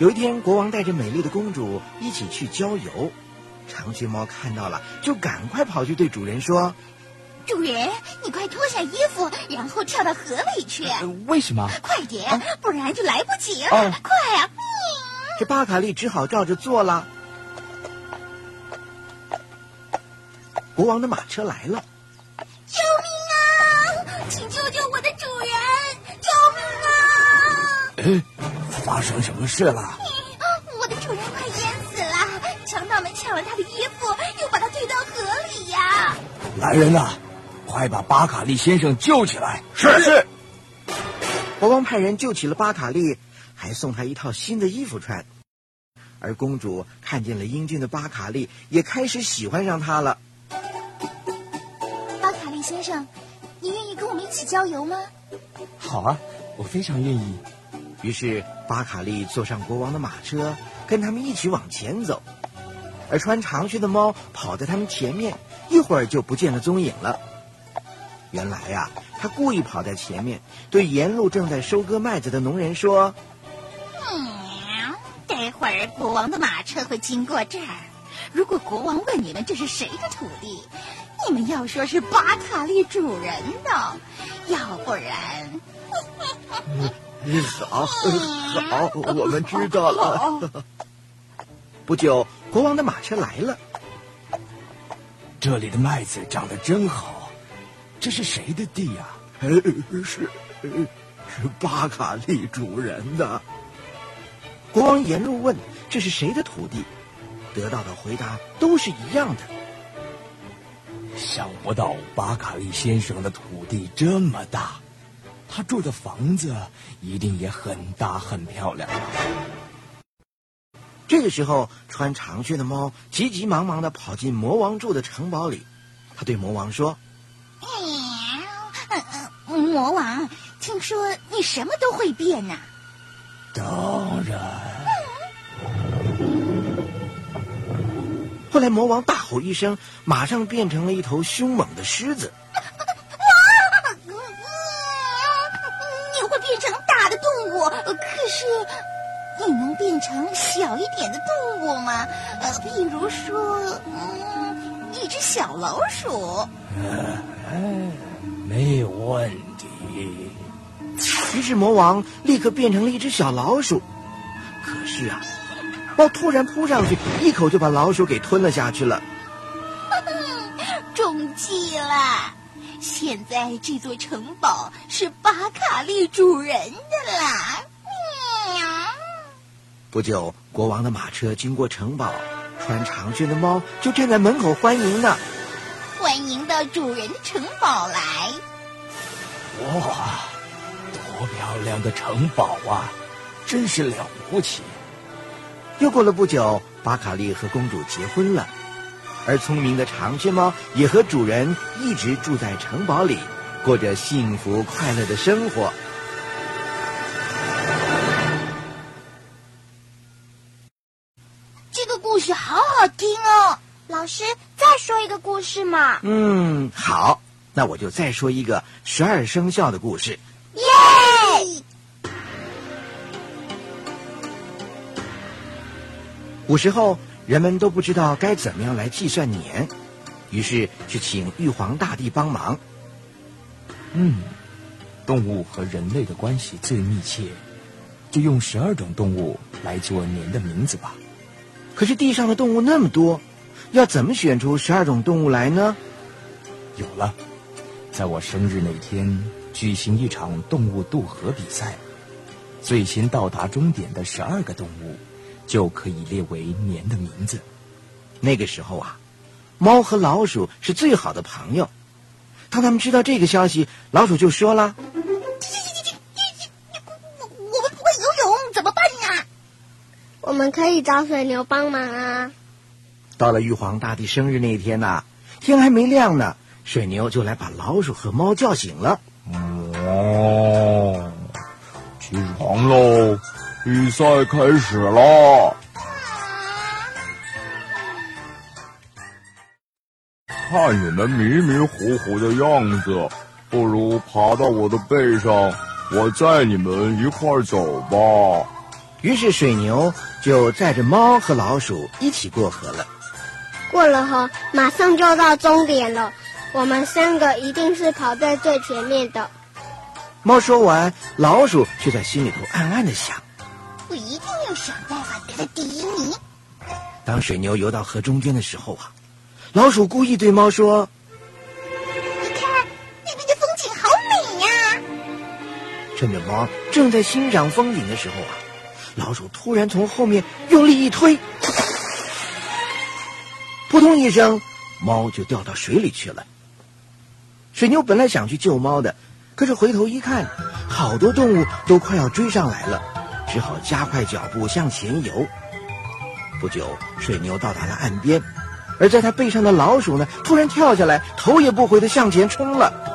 有一天，国王带着美丽的公主一起去郊游。长须猫看到了，就赶快跑去对主人说：“主人，你快脱下衣服，然后跳到河里去。为什么？快点，不然就来不及了。快啊！”这巴卡利只好照着做了。国王的马车来了，救命啊！请救救我的主人！救命啊！发生什么事了？强盗们抢了他的衣服，又把他推到河里呀！来人呐，快把巴卡利先生救起来！是是。国王派人救起了巴卡利，还送他一套新的衣服穿。而公主看见了英俊的巴卡利，也开始喜欢上他了。巴卡利先生，你愿意跟我们一起郊游吗？好啊，我非常愿意。于是巴卡利坐上国王的马车，跟他们一起往前走。而穿长靴的猫跑在他们前面，一会儿就不见了踪影了。原来呀，他故意跑在前面，对沿路正在收割麦子的农人说：“嗯，待会儿国王的马车会经过这儿。如果国王问你们这是谁的土地，你们要说是巴卡利主人的，要不然 ……”好，好，我们知道了。不久，国王的马车来了。这里的麦子长得真好，这是谁的地呀？是，是巴卡利主人的。国王沿路问：“这是谁的土地？”得到的回答都是一样的。想不到巴卡利先生的土地这么大。他住的房子一定也很大很漂亮。这个时候，穿长靴的猫急急忙忙的跑进魔王住的城堡里。他对魔王说：“魔王，听说你什么都会变呐？”“当然。”后来，魔王大吼一声，马上变成了一头凶猛的狮子。你能变成小一点的动物吗？呃，比如说，嗯，一只小老鼠。没有问题。于是魔王立刻变成了一只小老鼠。可是啊，猫突然扑上去，一口就把老鼠给吞了下去了。中计了！现在这座城堡是巴卡利主人的啦。不久，国王的马车经过城堡，穿长靴的猫就站在门口欢迎呢。欢迎到主人城堡来！哇，多漂亮的城堡啊，真是了不起！又过了不久，巴卡利和公主结婚了，而聪明的长靴猫也和主人一直住在城堡里，过着幸福快乐的生活。好好听哦，老师，再说一个故事嘛。嗯，好，那我就再说一个十二生肖的故事。耶！古时候，人们都不知道该怎么样来计算年，于是去请玉皇大帝帮忙。嗯，动物和人类的关系最密切，就用十二种动物来做年的名字吧。可是地上的动物那么多，要怎么选出十二种动物来呢？有了，在我生日那天举行一场动物渡河比赛，最先到达终点的十二个动物就可以列为年的名字。那个时候啊，猫和老鼠是最好的朋友。当他们知道这个消息，老鼠就说了：“我我们不会游泳，怎么办呀？”我们可以找水牛帮忙啊。到了玉皇大帝生日那一天呐，天还没亮呢，水牛就来把老鼠和猫叫醒了。哦，起床喽！比赛开始了。看你们迷迷糊糊的样子，不如爬到我的背上，我载你们一块儿走吧。于是水牛就载着猫和老鼠一起过河了。过了河，马上就到终点了。我们三个一定是跑在最前面的。猫说完，老鼠却在心里头暗暗的想：我一定要想办法得第一名。当水牛游到河中间的时候啊。老鼠故意对猫说：“你看那边的风景好美呀！”趁着猫正在欣赏风景的时候啊，老鼠突然从后面用力一推，扑通一声，猫就掉到水里去了。水牛本来想去救猫的，可是回头一看，好多动物都快要追上来了，只好加快脚步向前游。不久，水牛到达了岸边。而在它背上的老鼠呢，突然跳下来，头也不回的向前冲了。